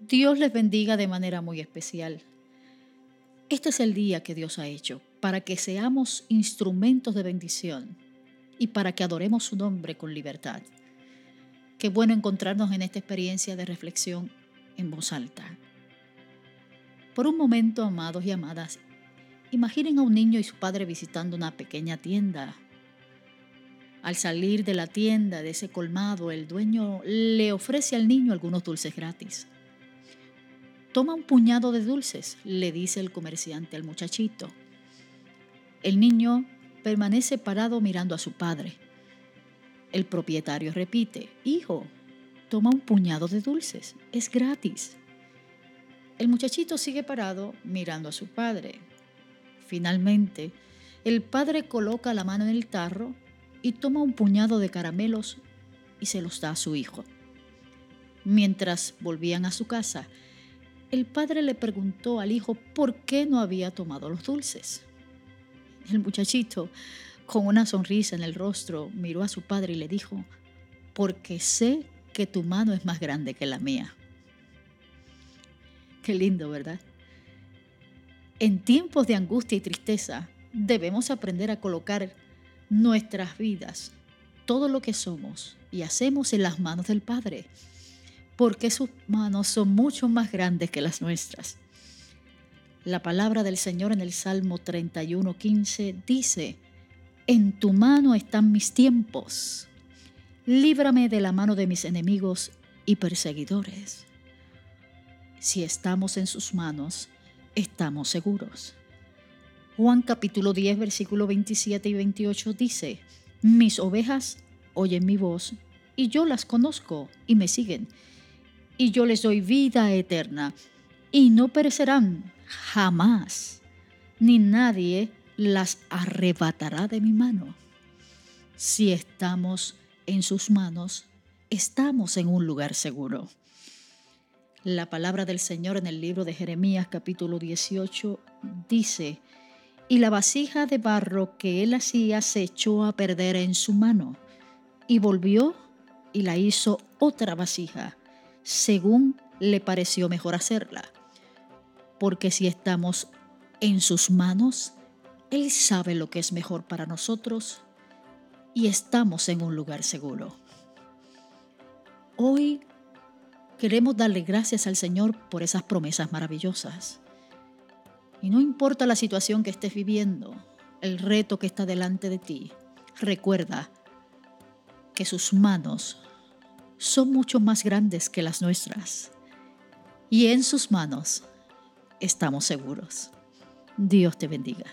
Dios les bendiga de manera muy especial. Este es el día que Dios ha hecho para que seamos instrumentos de bendición y para que adoremos su nombre con libertad. Qué bueno encontrarnos en esta experiencia de reflexión en voz alta. Por un momento, amados y amadas, imaginen a un niño y su padre visitando una pequeña tienda. Al salir de la tienda, de ese colmado, el dueño le ofrece al niño algunos dulces gratis. Toma un puñado de dulces, le dice el comerciante al muchachito. El niño permanece parado mirando a su padre. El propietario repite, Hijo, toma un puñado de dulces, es gratis. El muchachito sigue parado mirando a su padre. Finalmente, el padre coloca la mano en el tarro y toma un puñado de caramelos y se los da a su hijo. Mientras volvían a su casa, el padre le preguntó al hijo por qué no había tomado los dulces. El muchachito, con una sonrisa en el rostro, miró a su padre y le dijo, porque sé que tu mano es más grande que la mía. Qué lindo, ¿verdad? En tiempos de angustia y tristeza debemos aprender a colocar nuestras vidas, todo lo que somos y hacemos en las manos del Padre, porque sus manos son mucho más grandes que las nuestras. La palabra del Señor en el Salmo 31:15 dice, En tu mano están mis tiempos, líbrame de la mano de mis enemigos y perseguidores. Si estamos en sus manos, estamos seguros. Juan capítulo 10, versículo 27 y 28 dice, Mis ovejas oyen mi voz y yo las conozco y me siguen, y yo les doy vida eterna y no perecerán jamás, ni nadie las arrebatará de mi mano. Si estamos en sus manos, estamos en un lugar seguro. La palabra del Señor en el libro de Jeremías capítulo 18 dice, y la vasija de barro que él hacía se echó a perder en su mano, y volvió y la hizo otra vasija, según le pareció mejor hacerla. Porque si estamos en sus manos, Él sabe lo que es mejor para nosotros y estamos en un lugar seguro. Hoy Queremos darle gracias al Señor por esas promesas maravillosas. Y no importa la situación que estés viviendo, el reto que está delante de ti, recuerda que sus manos son mucho más grandes que las nuestras. Y en sus manos estamos seguros. Dios te bendiga.